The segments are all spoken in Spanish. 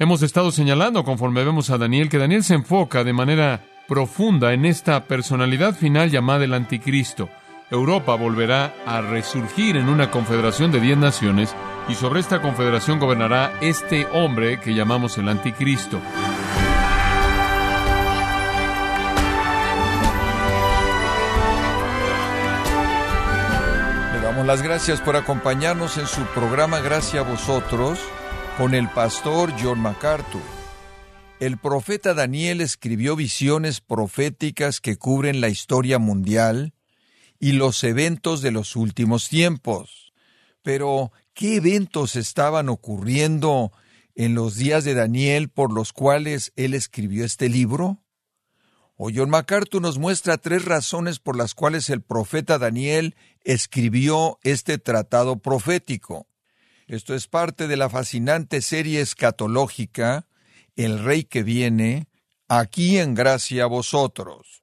Hemos estado señalando, conforme vemos a Daniel, que Daniel se enfoca de manera profunda en esta personalidad final llamada el anticristo. Europa volverá a resurgir en una confederación de diez naciones y sobre esta confederación gobernará este hombre que llamamos el anticristo. Le damos las gracias por acompañarnos en su programa Gracias a vosotros con el pastor John MacArthur. El profeta Daniel escribió visiones proféticas que cubren la historia mundial y los eventos de los últimos tiempos. Pero, ¿qué eventos estaban ocurriendo en los días de Daniel por los cuales él escribió este libro? O John MacArthur nos muestra tres razones por las cuales el profeta Daniel escribió este tratado profético. Esto es parte de la fascinante serie escatológica El Rey que viene, aquí en gracia a vosotros.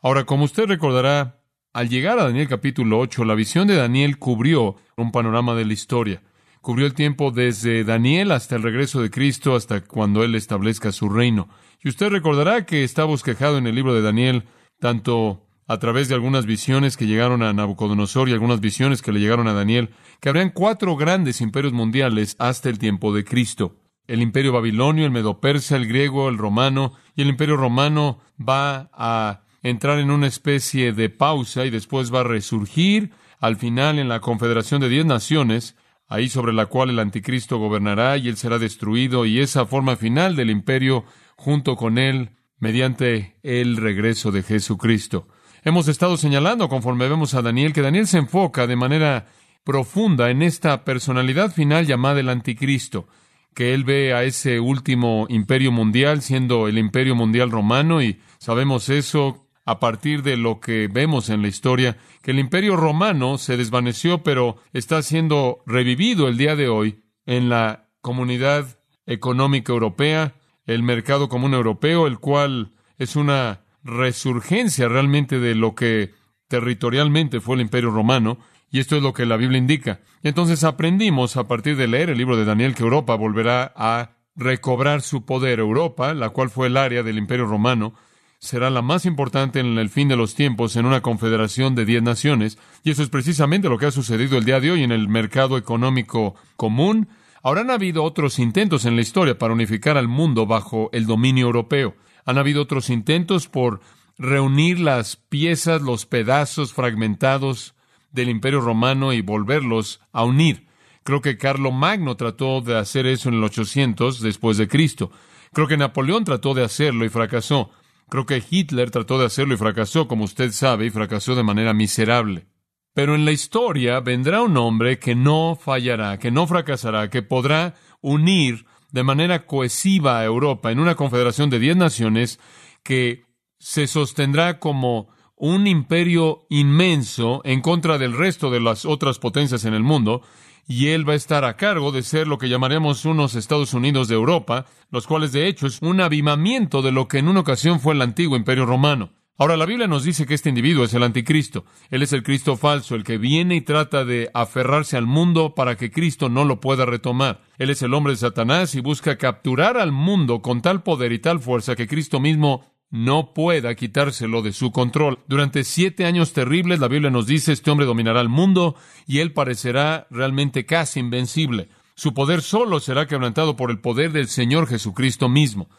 Ahora, como usted recordará, al llegar a Daniel capítulo 8, la visión de Daniel cubrió un panorama de la historia. Cubrió el tiempo desde Daniel hasta el regreso de Cristo, hasta cuando Él establezca su reino. Y usted recordará que está bosquejado en el libro de Daniel, tanto a través de algunas visiones que llegaron a Nabucodonosor y algunas visiones que le llegaron a Daniel, que habrían cuatro grandes imperios mundiales hasta el tiempo de Cristo. El imperio babilonio, el medo-persa, el griego, el romano, y el imperio romano va a entrar en una especie de pausa y después va a resurgir al final en la confederación de diez naciones, ahí sobre la cual el anticristo gobernará y él será destruido y esa forma final del imperio junto con él mediante el regreso de Jesucristo. Hemos estado señalando, conforme vemos a Daniel, que Daniel se enfoca de manera profunda en esta personalidad final llamada el anticristo, que él ve a ese último imperio mundial siendo el imperio mundial romano y sabemos eso a partir de lo que vemos en la historia, que el imperio romano se desvaneció, pero está siendo revivido el día de hoy en la comunidad económica europea, el mercado común europeo, el cual es una resurgencia realmente de lo que territorialmente fue el imperio romano, y esto es lo que la Biblia indica. Entonces aprendimos a partir de leer el libro de Daniel que Europa volverá a recobrar su poder. Europa, la cual fue el área del imperio romano, será la más importante en el fin de los tiempos en una confederación de diez naciones, y eso es precisamente lo que ha sucedido el día de hoy en el mercado económico común. Ahora han habido otros intentos en la historia para unificar al mundo bajo el dominio europeo. Han habido otros intentos por reunir las piezas, los pedazos fragmentados del imperio romano y volverlos a unir. Creo que Carlo Magno trató de hacer eso en el 800 después de Cristo. Creo que Napoleón trató de hacerlo y fracasó. Creo que Hitler trató de hacerlo y fracasó, como usted sabe, y fracasó de manera miserable. Pero en la historia vendrá un hombre que no fallará, que no fracasará, que podrá unir de manera cohesiva a Europa en una confederación de diez naciones que se sostendrá como un imperio inmenso en contra del resto de las otras potencias en el mundo, y él va a estar a cargo de ser lo que llamaremos unos Estados Unidos de Europa, los cuales de hecho es un avivamiento de lo que en una ocasión fue el antiguo imperio romano. Ahora la Biblia nos dice que este individuo es el anticristo. Él es el Cristo falso, el que viene y trata de aferrarse al mundo para que Cristo no lo pueda retomar. Él es el hombre de Satanás y busca capturar al mundo con tal poder y tal fuerza que Cristo mismo no pueda quitárselo de su control. Durante siete años terribles, la Biblia nos dice, este hombre dominará el mundo y él parecerá realmente casi invencible. Su poder solo será quebrantado por el poder del Señor Jesucristo mismo.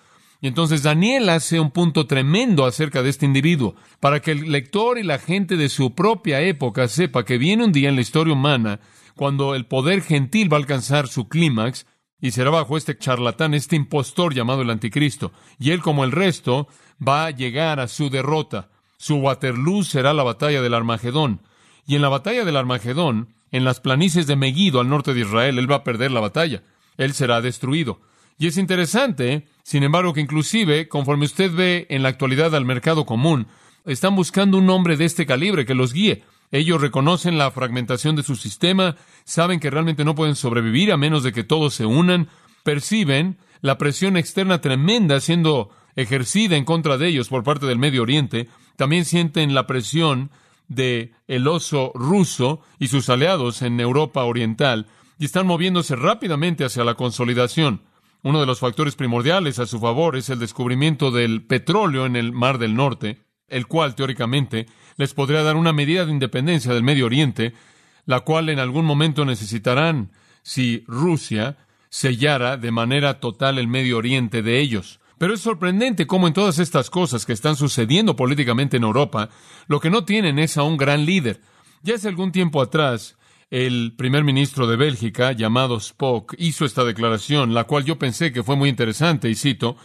Y entonces Daniel hace un punto tremendo acerca de este individuo, para que el lector y la gente de su propia época sepa que viene un día en la historia humana cuando el poder gentil va a alcanzar su clímax y será bajo este charlatán, este impostor llamado el anticristo. Y él, como el resto, va a llegar a su derrota. Su Waterloo será la batalla del Armagedón. Y en la batalla del Armagedón, en las planicies de Megiddo al norte de Israel, él va a perder la batalla. Él será destruido. Y es interesante, sin embargo, que inclusive, conforme usted ve en la actualidad al mercado común, están buscando un hombre de este calibre que los guíe. Ellos reconocen la fragmentación de su sistema, saben que realmente no pueden sobrevivir a menos de que todos se unan, perciben la presión externa tremenda siendo ejercida en contra de ellos por parte del Medio Oriente, también sienten la presión de el oso ruso y sus aliados en Europa Oriental y están moviéndose rápidamente hacia la consolidación. Uno de los factores primordiales a su favor es el descubrimiento del petróleo en el Mar del Norte, el cual teóricamente les podría dar una medida de independencia del Medio Oriente, la cual en algún momento necesitarán si Rusia sellara de manera total el Medio Oriente de ellos. Pero es sorprendente cómo en todas estas cosas que están sucediendo políticamente en Europa, lo que no tienen es a un gran líder. Ya hace algún tiempo atrás, el primer ministro de Bélgica, llamado Spock, hizo esta declaración, la cual yo pensé que fue muy interesante, y cito,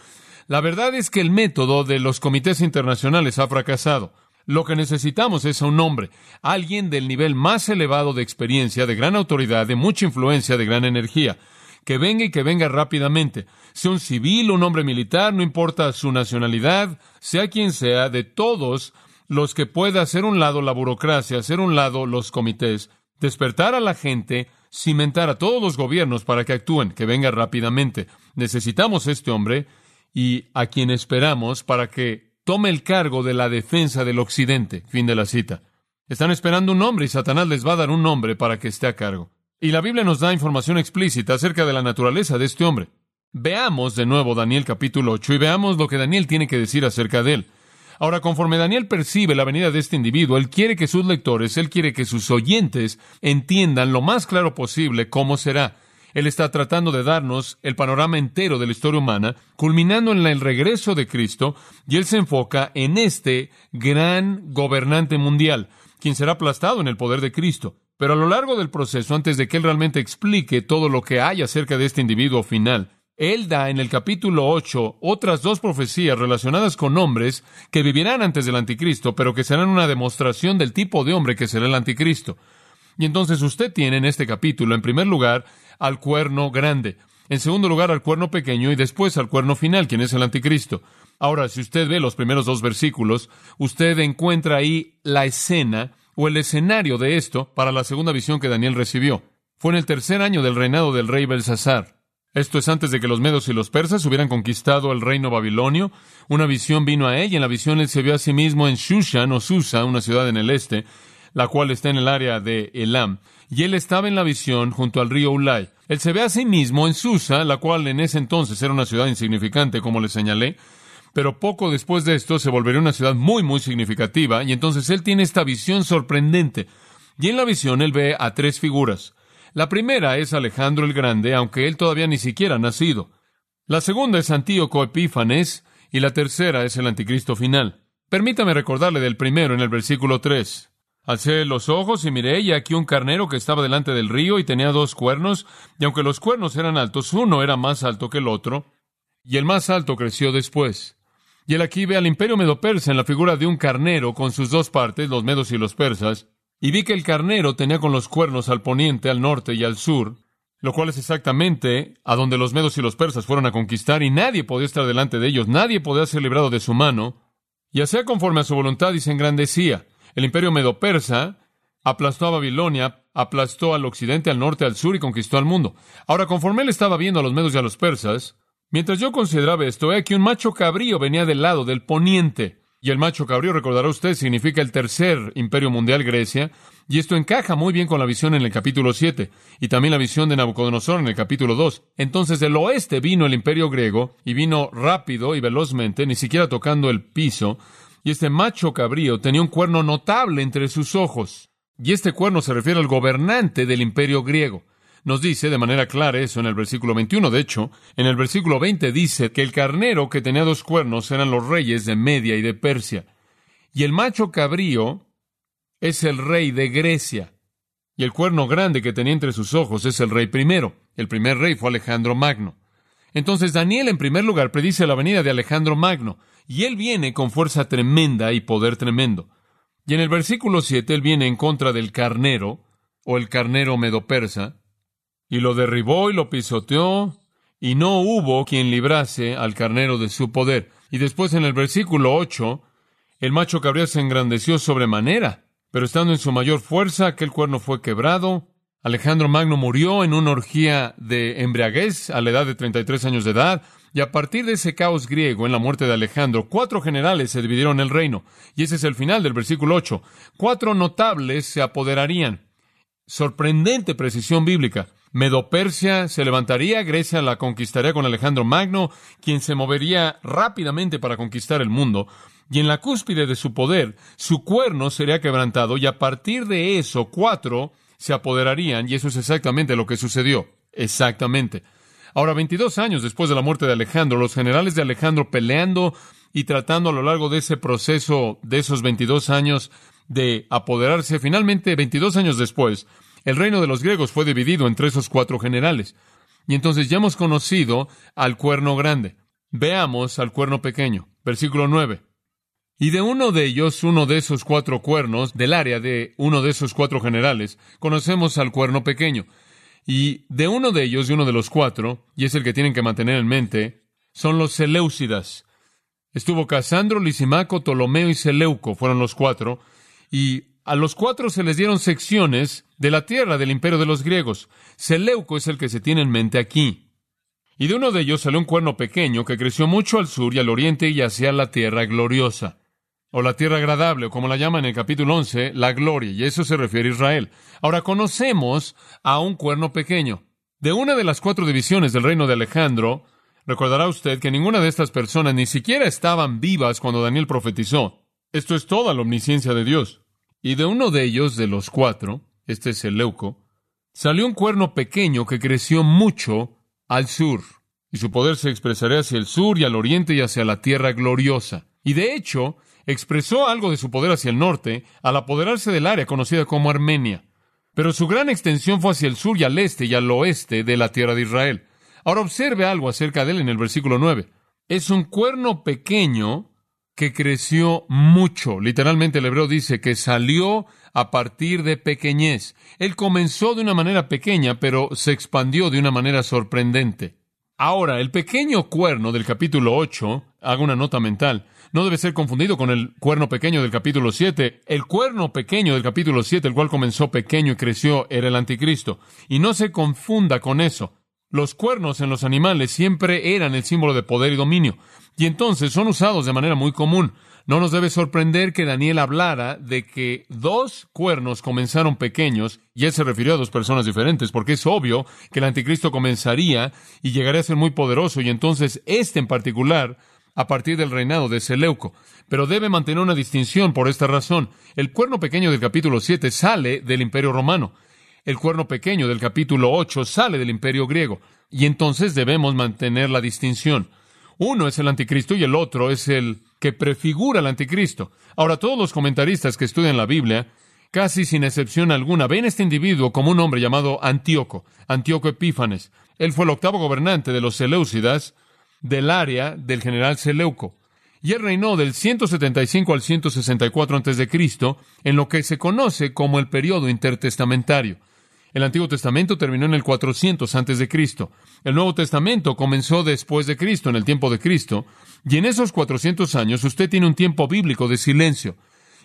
La verdad es que el método de los comités internacionales ha fracasado. Lo que necesitamos es a un hombre, alguien del nivel más elevado de experiencia, de gran autoridad, de mucha influencia, de gran energía, que venga y que venga rápidamente, sea un civil, un hombre militar, no importa su nacionalidad, sea quien sea, de todos los que pueda hacer un lado la burocracia, hacer un lado los comités, despertar a la gente, cimentar a todos los gobiernos para que actúen, que venga rápidamente. Necesitamos este hombre y a quien esperamos para que tome el cargo de la defensa del Occidente. Fin de la cita. Están esperando un hombre y Satanás les va a dar un nombre para que esté a cargo. Y la Biblia nos da información explícita acerca de la naturaleza de este hombre. Veamos de nuevo Daniel capítulo 8 y veamos lo que Daniel tiene que decir acerca de él. Ahora, conforme Daniel percibe la venida de este individuo, él quiere que sus lectores, él quiere que sus oyentes entiendan lo más claro posible cómo será. Él está tratando de darnos el panorama entero de la historia humana, culminando en el regreso de Cristo, y él se enfoca en este gran gobernante mundial, quien será aplastado en el poder de Cristo. Pero a lo largo del proceso, antes de que él realmente explique todo lo que hay acerca de este individuo final, él da en el capítulo 8 otras dos profecías relacionadas con hombres que vivirán antes del anticristo, pero que serán una demostración del tipo de hombre que será el anticristo. Y entonces usted tiene en este capítulo, en primer lugar, al cuerno grande, en segundo lugar al cuerno pequeño y después al cuerno final, quien es el anticristo. Ahora, si usted ve los primeros dos versículos, usted encuentra ahí la escena o el escenario de esto para la segunda visión que Daniel recibió. Fue en el tercer año del reinado del rey Belsasar. Esto es antes de que los medos y los persas hubieran conquistado el reino babilonio. Una visión vino a él y en la visión él se vio a sí mismo en Shushan o Susa, una ciudad en el este, la cual está en el área de Elam, y él estaba en la visión junto al río Ulai. Él se ve a sí mismo en Susa, la cual en ese entonces era una ciudad insignificante, como le señalé, pero poco después de esto se volvería una ciudad muy, muy significativa, y entonces él tiene esta visión sorprendente. Y en la visión él ve a tres figuras. La primera es Alejandro el Grande, aunque él todavía ni siquiera ha nacido. La segunda es Antíoco Epífanes, y la tercera es el anticristo final. Permítame recordarle del primero en el versículo 3. Alcé los ojos y miré, y aquí un carnero que estaba delante del río y tenía dos cuernos, y aunque los cuernos eran altos, uno era más alto que el otro, y el más alto creció después. Y él aquí ve al imperio medo-persa en la figura de un carnero con sus dos partes, los medos y los persas, y vi que el carnero tenía con los cuernos al poniente, al norte y al sur, lo cual es exactamente a donde los medos y los persas fueron a conquistar, y nadie podía estar delante de ellos, nadie podía ser librado de su mano, y hacía conforme a su voluntad y se engrandecía. El imperio medo-persa aplastó a Babilonia, aplastó al occidente, al norte, al sur y conquistó al mundo. Ahora, conforme él estaba viendo a los medos y a los persas, mientras yo consideraba esto, he que un macho cabrío venía del lado del poniente. Y el macho cabrío, recordará usted, significa el tercer imperio mundial, Grecia, y esto encaja muy bien con la visión en el capítulo 7 y también la visión de Nabucodonosor en el capítulo 2. Entonces del oeste vino el imperio griego y vino rápido y velozmente, ni siquiera tocando el piso, y este macho cabrío tenía un cuerno notable entre sus ojos. Y este cuerno se refiere al gobernante del imperio griego. Nos dice de manera clara eso en el versículo 21. De hecho, en el versículo 20 dice que el carnero que tenía dos cuernos eran los reyes de Media y de Persia. Y el macho cabrío es el rey de Grecia. Y el cuerno grande que tenía entre sus ojos es el rey primero. El primer rey fue Alejandro Magno. Entonces Daniel en primer lugar predice la venida de Alejandro Magno. Y él viene con fuerza tremenda y poder tremendo. Y en el versículo 7 él viene en contra del carnero, o el carnero medo-persa, y lo derribó y lo pisoteó, y no hubo quien librase al carnero de su poder. Y después en el versículo 8, el macho cabrío se engrandeció sobremanera, pero estando en su mayor fuerza, aquel cuerno fue quebrado. Alejandro Magno murió en una orgía de embriaguez a la edad de 33 años de edad, y a partir de ese caos griego en la muerte de Alejandro, cuatro generales se dividieron el reino. Y ese es el final del versículo 8. Cuatro notables se apoderarían. Sorprendente precisión bíblica. Medo-Persia se levantaría, Grecia la conquistaría con Alejandro Magno, quien se movería rápidamente para conquistar el mundo, y en la cúspide de su poder, su cuerno sería quebrantado, y a partir de eso, cuatro se apoderarían, y eso es exactamente lo que sucedió. Exactamente. Ahora, 22 años después de la muerte de Alejandro, los generales de Alejandro peleando y tratando a lo largo de ese proceso de esos 22 años de apoderarse, finalmente, 22 años después, el reino de los griegos fue dividido entre esos cuatro generales. Y entonces ya hemos conocido al cuerno grande. Veamos al cuerno pequeño. Versículo 9. Y de uno de ellos, uno de esos cuatro cuernos, del área de uno de esos cuatro generales, conocemos al cuerno pequeño. Y de uno de ellos, de uno de los cuatro, y es el que tienen que mantener en mente, son los Seleucidas. Estuvo Casandro, Lisimaco, Ptolomeo y Seleuco, fueron los cuatro, y a los cuatro se les dieron secciones de la tierra del imperio de los griegos. Seleuco es el que se tiene en mente aquí. Y de uno de ellos salió un cuerno pequeño que creció mucho al sur y al oriente y hacia la tierra gloriosa. O la tierra agradable, o como la llaman en el capítulo 11, la gloria, y eso se refiere a Israel. Ahora conocemos a un cuerno pequeño. De una de las cuatro divisiones del reino de Alejandro, recordará usted que ninguna de estas personas ni siquiera estaban vivas cuando Daniel profetizó. Esto es toda la omnisciencia de Dios. Y de uno de ellos, de los cuatro, este es el Leuco, salió un cuerno pequeño que creció mucho al sur, y su poder se expresaría hacia el sur y al oriente y hacia la tierra gloriosa. Y de hecho, expresó algo de su poder hacia el norte al apoderarse del área conocida como Armenia. Pero su gran extensión fue hacia el sur y al este y al oeste de la tierra de Israel. Ahora observe algo acerca de él en el versículo 9. Es un cuerno pequeño que creció mucho. Literalmente el hebreo dice que salió a partir de pequeñez. Él comenzó de una manera pequeña, pero se expandió de una manera sorprendente. Ahora, el pequeño cuerno del capítulo 8, hago una nota mental, no debe ser confundido con el cuerno pequeño del capítulo 7. El cuerno pequeño del capítulo 7, el cual comenzó pequeño y creció, era el anticristo. Y no se confunda con eso. Los cuernos en los animales siempre eran el símbolo de poder y dominio, y entonces son usados de manera muy común. No nos debe sorprender que Daniel hablara de que dos cuernos comenzaron pequeños, y él se refirió a dos personas diferentes, porque es obvio que el anticristo comenzaría y llegaría a ser muy poderoso, y entonces este en particular, a partir del reinado de Seleuco. Pero debe mantener una distinción por esta razón. El cuerno pequeño del capítulo 7 sale del imperio romano el cuerno pequeño del capítulo 8 sale del imperio griego. Y entonces debemos mantener la distinción. Uno es el anticristo y el otro es el que prefigura al anticristo. Ahora, todos los comentaristas que estudian la Biblia, casi sin excepción alguna, ven este individuo como un hombre llamado Antíoco, Antíoco Epífanes. Él fue el octavo gobernante de los Seleucidas del área del general Seleuco. Y él reinó del 175 al 164 a.C., en lo que se conoce como el periodo intertestamentario. El Antiguo Testamento terminó en el 400 antes de Cristo. El Nuevo Testamento comenzó después de Cristo, en el tiempo de Cristo, y en esos 400 años usted tiene un tiempo bíblico de silencio.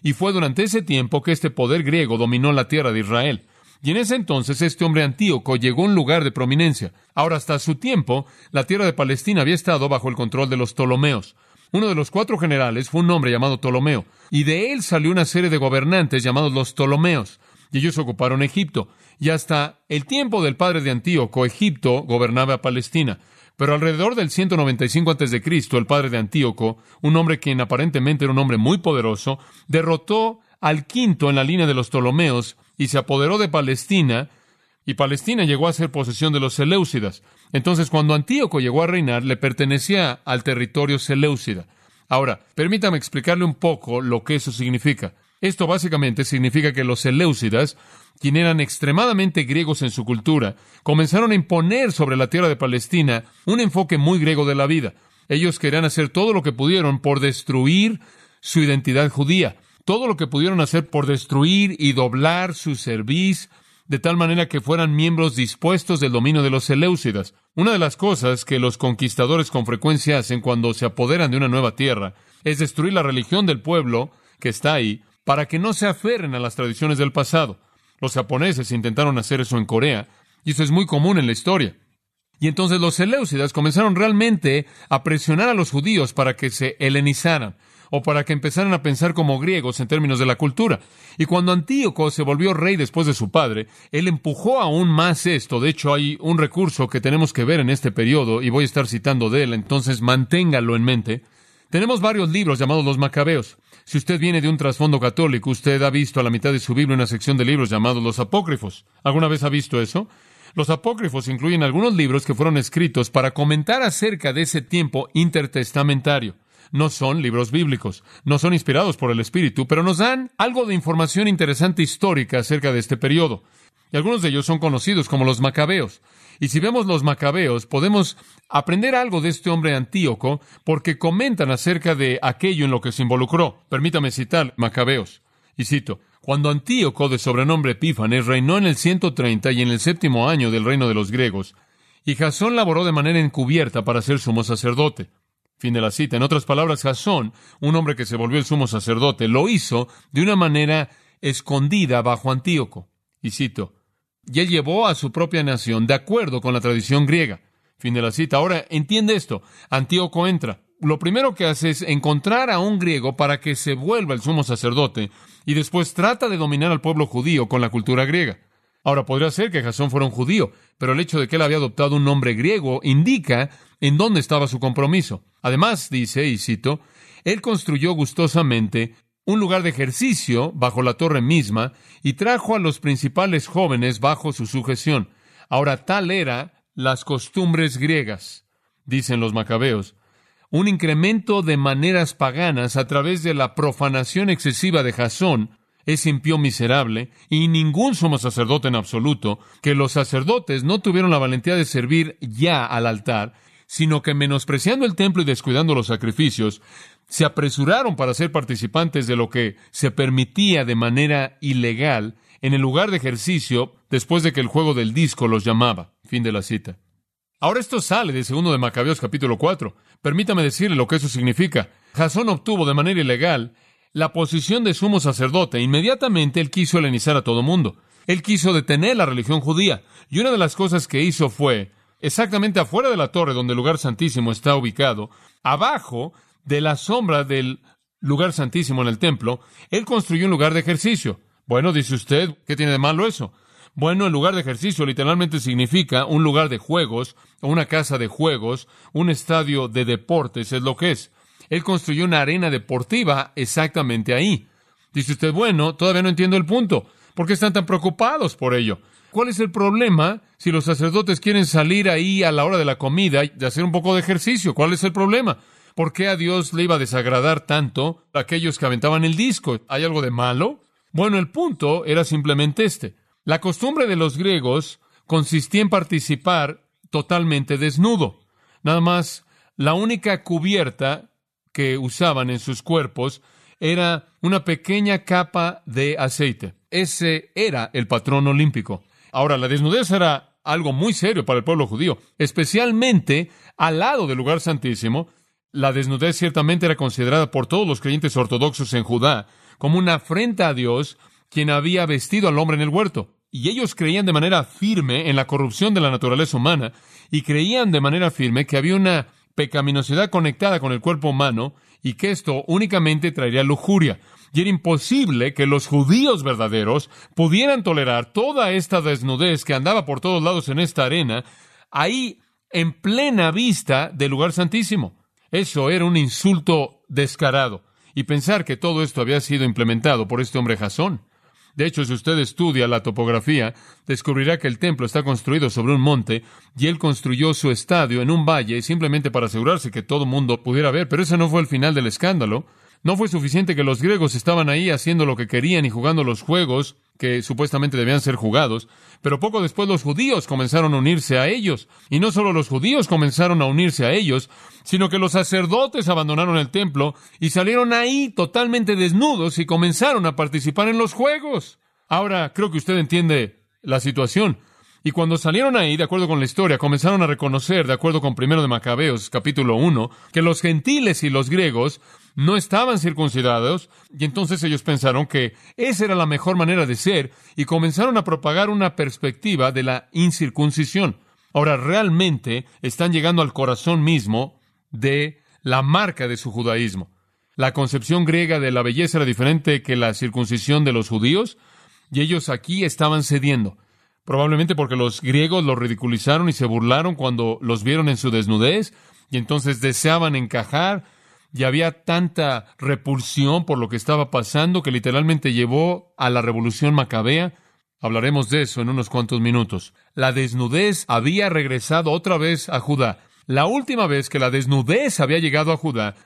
Y fue durante ese tiempo que este poder griego dominó la tierra de Israel. Y en ese entonces este hombre antíoco llegó a un lugar de prominencia. Ahora, hasta su tiempo, la tierra de Palestina había estado bajo el control de los Ptolomeos. Uno de los cuatro generales fue un hombre llamado Ptolomeo, y de él salió una serie de gobernantes llamados los Ptolomeos, y ellos ocuparon Egipto y hasta el tiempo del padre de Antíoco, Egipto gobernaba a Palestina. Pero alrededor del 195 a.C., el padre de Antíoco, un hombre quien aparentemente era un hombre muy poderoso, derrotó al quinto en la línea de los Ptolomeos y se apoderó de Palestina, y Palestina llegó a ser posesión de los Seleucidas. Entonces, cuando Antíoco llegó a reinar, le pertenecía al territorio Seleucida. Ahora, permítame explicarle un poco lo que eso significa. Esto básicamente significa que los Seleucidas quienes eran extremadamente griegos en su cultura, comenzaron a imponer sobre la tierra de Palestina un enfoque muy griego de la vida. Ellos querían hacer todo lo que pudieron por destruir su identidad judía, todo lo que pudieron hacer por destruir y doblar su cerviz, de tal manera que fueran miembros dispuestos del dominio de los Seleucidas. Una de las cosas que los conquistadores con frecuencia hacen cuando se apoderan de una nueva tierra es destruir la religión del pueblo que está ahí para que no se aferren a las tradiciones del pasado. Los japoneses intentaron hacer eso en Corea, y eso es muy común en la historia. Y entonces los Seleucidas comenzaron realmente a presionar a los judíos para que se helenizaran, o para que empezaran a pensar como griegos en términos de la cultura. Y cuando Antíoco se volvió rey después de su padre, él empujó aún más esto. De hecho, hay un recurso que tenemos que ver en este periodo, y voy a estar citando de él, entonces manténgalo en mente. Tenemos varios libros llamados los Macabeos. Si usted viene de un trasfondo católico, usted ha visto a la mitad de su Biblia una sección de libros llamados los apócrifos. ¿Alguna vez ha visto eso? Los apócrifos incluyen algunos libros que fueron escritos para comentar acerca de ese tiempo intertestamentario no son libros bíblicos, no son inspirados por el Espíritu, pero nos dan algo de información interesante histórica acerca de este periodo. Y algunos de ellos son conocidos como los macabeos. Y si vemos los macabeos, podemos aprender algo de este hombre Antíoco porque comentan acerca de aquello en lo que se involucró. Permítame citar macabeos. Y cito, cuando Antíoco, de sobrenombre Epífanes, reinó en el 130 y en el séptimo año del reino de los griegos, y Jasón laboró de manera encubierta para ser sumo sacerdote. Fin de la cita. En otras palabras, Jasón, un hombre que se volvió el sumo sacerdote, lo hizo de una manera escondida bajo Antíoco. Y cito, y él llevó a su propia nación de acuerdo con la tradición griega. Fin de la cita. Ahora, entiende esto. Antíoco entra. Lo primero que hace es encontrar a un griego para que se vuelva el sumo sacerdote y después trata de dominar al pueblo judío con la cultura griega. Ahora, podría ser que Jasón fuera un judío, pero el hecho de que él había adoptado un nombre griego indica en dónde estaba su compromiso. Además, dice, y cito, él construyó gustosamente un lugar de ejercicio bajo la torre misma y trajo a los principales jóvenes bajo su sujeción. Ahora, tal era las costumbres griegas, dicen los macabeos, un incremento de maneras paganas a través de la profanación excesiva de Jasón, es impío miserable, y ningún sumo sacerdote en absoluto, que los sacerdotes no tuvieron la valentía de servir ya al altar, sino que menospreciando el templo y descuidando los sacrificios, se apresuraron para ser participantes de lo que se permitía de manera ilegal en el lugar de ejercicio después de que el juego del disco los llamaba. Fin de la cita. Ahora esto sale de segundo de Macabeos capítulo 4. Permítame decirle lo que eso significa. Jasón obtuvo de manera ilegal la posición de sumo sacerdote, inmediatamente él quiso helenizar a todo mundo. Él quiso detener la religión judía. Y una de las cosas que hizo fue, exactamente afuera de la torre donde el lugar santísimo está ubicado, abajo de la sombra del lugar santísimo en el templo, él construyó un lugar de ejercicio. Bueno, dice usted, ¿qué tiene de malo eso? Bueno, el lugar de ejercicio literalmente significa un lugar de juegos, o una casa de juegos, un estadio de deportes, es lo que es. Él construyó una arena deportiva exactamente ahí. Dice usted, bueno, todavía no entiendo el punto. ¿Por qué están tan preocupados por ello? ¿Cuál es el problema si los sacerdotes quieren salir ahí a la hora de la comida y hacer un poco de ejercicio? ¿Cuál es el problema? ¿Por qué a Dios le iba a desagradar tanto a aquellos que aventaban el disco? ¿Hay algo de malo? Bueno, el punto era simplemente este. La costumbre de los griegos consistía en participar totalmente desnudo. Nada más, la única cubierta que usaban en sus cuerpos era una pequeña capa de aceite. Ese era el patrón olímpico. Ahora, la desnudez era algo muy serio para el pueblo judío, especialmente al lado del lugar santísimo. La desnudez ciertamente era considerada por todos los creyentes ortodoxos en Judá como una afrenta a Dios, quien había vestido al hombre en el huerto. Y ellos creían de manera firme en la corrupción de la naturaleza humana y creían de manera firme que había una pecaminosidad conectada con el cuerpo humano y que esto únicamente traería lujuria. Y era imposible que los judíos verdaderos pudieran tolerar toda esta desnudez que andaba por todos lados en esta arena, ahí en plena vista del lugar santísimo. Eso era un insulto descarado. Y pensar que todo esto había sido implementado por este hombre Jasón. De hecho, si usted estudia la topografía, descubrirá que el templo está construido sobre un monte y él construyó su estadio en un valle simplemente para asegurarse que todo mundo pudiera ver. Pero ese no fue el final del escándalo. No fue suficiente que los griegos estaban ahí haciendo lo que querían y jugando los juegos que supuestamente debían ser jugados, pero poco después los judíos comenzaron a unirse a ellos. Y no solo los judíos comenzaron a unirse a ellos, sino que los sacerdotes abandonaron el templo y salieron ahí totalmente desnudos y comenzaron a participar en los juegos. Ahora creo que usted entiende la situación. Y cuando salieron ahí, de acuerdo con la historia, comenzaron a reconocer, de acuerdo con primero de Macabeos, capítulo 1, que los gentiles y los griegos no estaban circuncidados, y entonces ellos pensaron que esa era la mejor manera de ser, y comenzaron a propagar una perspectiva de la incircuncisión. Ahora, realmente están llegando al corazón mismo de la marca de su judaísmo. La concepción griega de la belleza era diferente que la circuncisión de los judíos, y ellos aquí estaban cediendo. Probablemente porque los griegos los ridiculizaron y se burlaron cuando los vieron en su desnudez, y entonces deseaban encajar, y había tanta repulsión por lo que estaba pasando que literalmente llevó a la revolución macabea. Hablaremos de eso en unos cuantos minutos. La desnudez había regresado otra vez a Judá. La última vez que la desnudez había llegado a Judá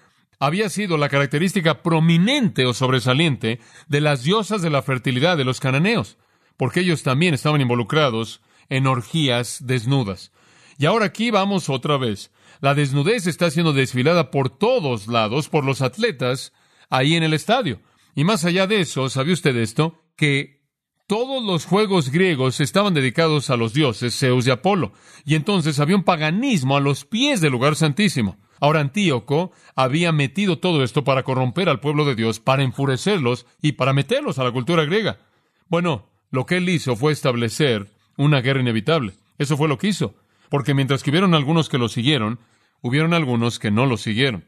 había sido la característica prominente o sobresaliente de las diosas de la fertilidad de los cananeos, porque ellos también estaban involucrados en orgías desnudas. Y ahora aquí vamos otra vez. La desnudez está siendo desfilada por todos lados por los atletas ahí en el estadio. Y más allá de eso, ¿sabe usted esto? Que todos los juegos griegos estaban dedicados a los dioses Zeus y Apolo. Y entonces había un paganismo a los pies del lugar santísimo. Ahora Antíoco había metido todo esto para corromper al pueblo de Dios, para enfurecerlos y para meterlos a la cultura griega. Bueno, lo que él hizo fue establecer una guerra inevitable. Eso fue lo que hizo porque mientras que hubieron algunos que lo siguieron, hubieron algunos que no lo siguieron.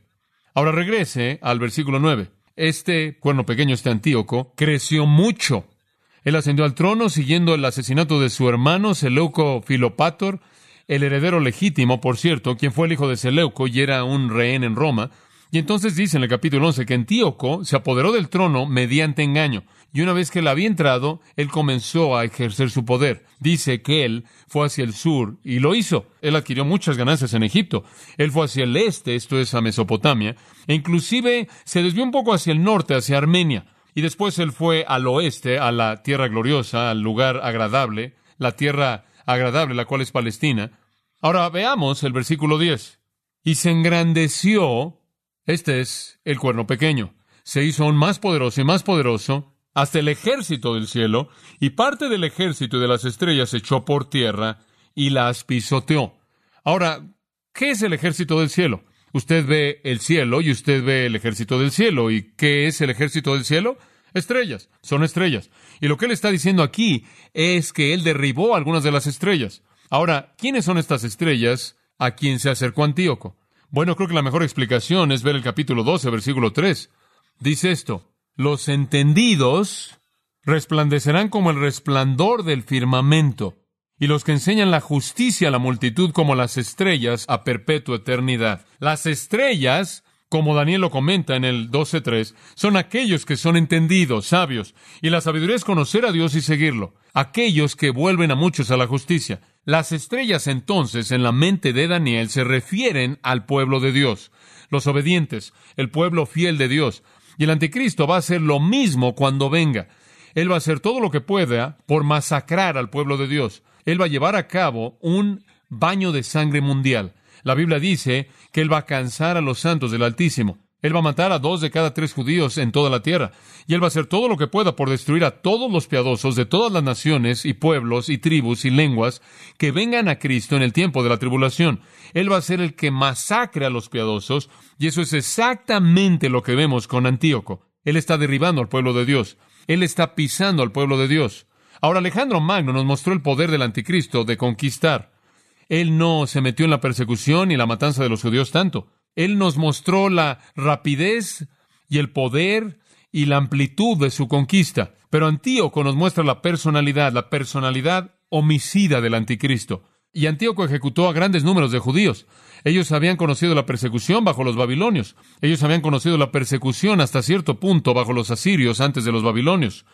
Ahora regrese al versículo 9. Este cuerno pequeño, este Antíoco, creció mucho. Él ascendió al trono siguiendo el asesinato de su hermano Seleuco Filopator, el heredero legítimo, por cierto, quien fue el hijo de Seleuco y era un rehén en Roma, y entonces dice en el capítulo 11 que Antíoco se apoderó del trono mediante engaño. Y una vez que él había entrado, él comenzó a ejercer su poder. Dice que él fue hacia el sur y lo hizo. Él adquirió muchas ganancias en Egipto. Él fue hacia el este, esto es a Mesopotamia, e inclusive se desvió un poco hacia el norte, hacia Armenia. Y después él fue al oeste, a la tierra gloriosa, al lugar agradable, la tierra agradable, la cual es Palestina. Ahora veamos el versículo 10. Y se engrandeció este es el cuerno pequeño. Se hizo aún más poderoso y más poderoso hasta el ejército del cielo, y parte del ejército de las estrellas se echó por tierra y las pisoteó. Ahora, ¿qué es el ejército del cielo? Usted ve el cielo y usted ve el ejército del cielo. ¿Y qué es el ejército del cielo? Estrellas, son estrellas. Y lo que él está diciendo aquí es que él derribó algunas de las estrellas. Ahora, ¿quiénes son estas estrellas a quien se acercó Antíoco? Bueno, creo que la mejor explicación es ver el capítulo 12, versículo 3. Dice esto, los entendidos resplandecerán como el resplandor del firmamento, y los que enseñan la justicia a la multitud como las estrellas a perpetua eternidad. Las estrellas, como Daniel lo comenta en el 12.3, son aquellos que son entendidos, sabios, y la sabiduría es conocer a Dios y seguirlo, aquellos que vuelven a muchos a la justicia. Las estrellas entonces en la mente de Daniel se refieren al pueblo de Dios, los obedientes, el pueblo fiel de Dios. Y el anticristo va a hacer lo mismo cuando venga. Él va a hacer todo lo que pueda por masacrar al pueblo de Dios. Él va a llevar a cabo un baño de sangre mundial. La Biblia dice que Él va a cansar a los santos del Altísimo. Él va a matar a dos de cada tres judíos en toda la tierra. Y Él va a hacer todo lo que pueda por destruir a todos los piadosos de todas las naciones y pueblos y tribus y lenguas que vengan a Cristo en el tiempo de la tribulación. Él va a ser el que masacre a los piadosos. Y eso es exactamente lo que vemos con Antíoco. Él está derribando al pueblo de Dios. Él está pisando al pueblo de Dios. Ahora Alejandro Magno nos mostró el poder del anticristo de conquistar. Él no se metió en la persecución y la matanza de los judíos tanto. Él nos mostró la rapidez y el poder y la amplitud de su conquista. Pero Antíoco nos muestra la personalidad, la personalidad homicida del anticristo. Y Antíoco ejecutó a grandes números de judíos. Ellos habían conocido la persecución bajo los babilonios. Ellos habían conocido la persecución hasta cierto punto bajo los asirios antes de los babilonios.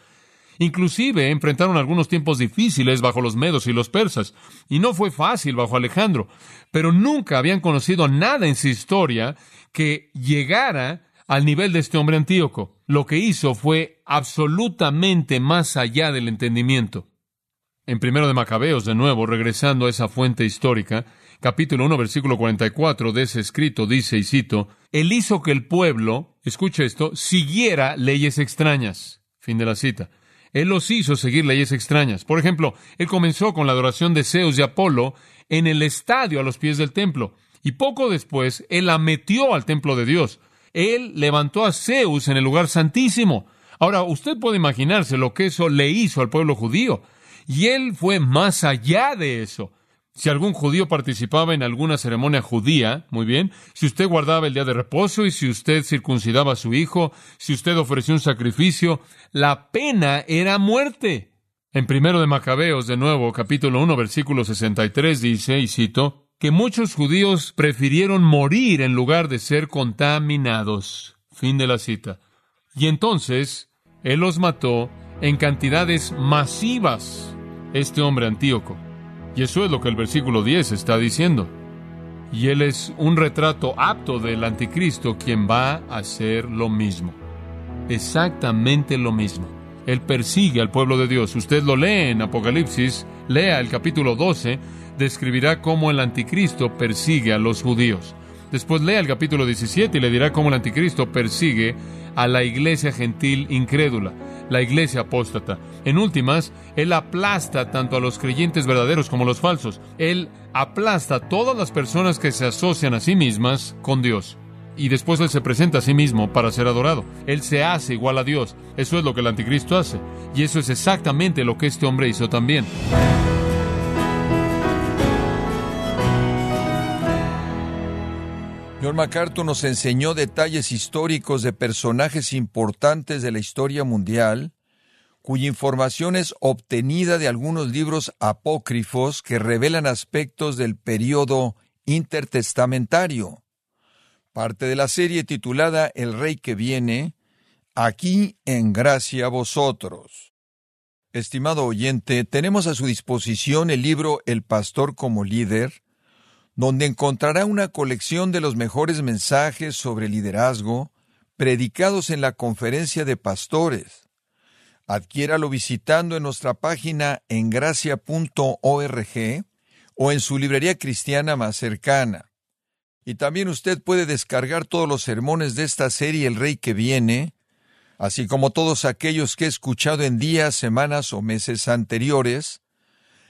Inclusive enfrentaron algunos tiempos difíciles bajo los medos y los persas, y no fue fácil bajo Alejandro, pero nunca habían conocido nada en su historia que llegara al nivel de este hombre Antíoco. Lo que hizo fue absolutamente más allá del entendimiento. En primero de Macabeos, de nuevo, regresando a esa fuente histórica, capítulo 1, versículo 44 de ese escrito dice, y cito, Él hizo que el pueblo, escuche esto, siguiera leyes extrañas. Fin de la cita. Él los hizo seguir leyes extrañas. Por ejemplo, él comenzó con la adoración de Zeus y Apolo en el estadio a los pies del templo. Y poco después, él la metió al templo de Dios. Él levantó a Zeus en el lugar santísimo. Ahora, usted puede imaginarse lo que eso le hizo al pueblo judío. Y él fue más allá de eso. Si algún judío participaba en alguna ceremonia judía, muy bien, si usted guardaba el día de reposo y si usted circuncidaba a su hijo, si usted ofreció un sacrificio, la pena era muerte. En primero de Macabeos, de nuevo, capítulo 1, versículo 63 dice, y cito, que muchos judíos prefirieron morir en lugar de ser contaminados. Fin de la cita. Y entonces, él los mató en cantidades masivas, este hombre Antíoco. Y eso es lo que el versículo 10 está diciendo. Y él es un retrato apto del anticristo quien va a hacer lo mismo. Exactamente lo mismo. Él persigue al pueblo de Dios. Usted lo lee en Apocalipsis, lea el capítulo 12, describirá cómo el anticristo persigue a los judíos. Después lea el capítulo 17 y le dirá cómo el anticristo persigue a la iglesia gentil incrédula, la iglesia apóstata. En últimas, Él aplasta tanto a los creyentes verdaderos como a los falsos. Él aplasta a todas las personas que se asocian a sí mismas con Dios. Y después Él se presenta a sí mismo para ser adorado. Él se hace igual a Dios. Eso es lo que el anticristo hace. Y eso es exactamente lo que este hombre hizo también. John MacArthur nos enseñó detalles históricos de personajes importantes de la historia mundial, cuya información es obtenida de algunos libros apócrifos que revelan aspectos del periodo intertestamentario. Parte de la serie titulada El Rey que viene, aquí en gracia a vosotros. Estimado oyente, tenemos a su disposición el libro El Pastor como líder, donde encontrará una colección de los mejores mensajes sobre liderazgo predicados en la conferencia de pastores. Adquiéralo visitando en nuestra página en gracia.org o en su librería cristiana más cercana. Y también usted puede descargar todos los sermones de esta serie El Rey que viene, así como todos aquellos que he escuchado en días, semanas o meses anteriores,